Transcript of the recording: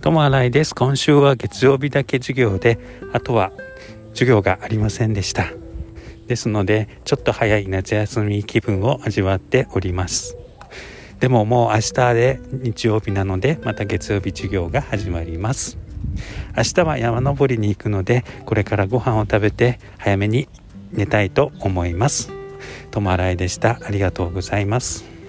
ともあいです今週は月曜日だけ授業であとは授業がありませんでしたですのでちょっと早い夏休み気分を味わっておりますでももう明日で日曜日なのでまた月曜日授業が始まります明日は山登りに行くのでこれからご飯を食べて早めに寝たいと思います。ともあいでした。ありがとうございます。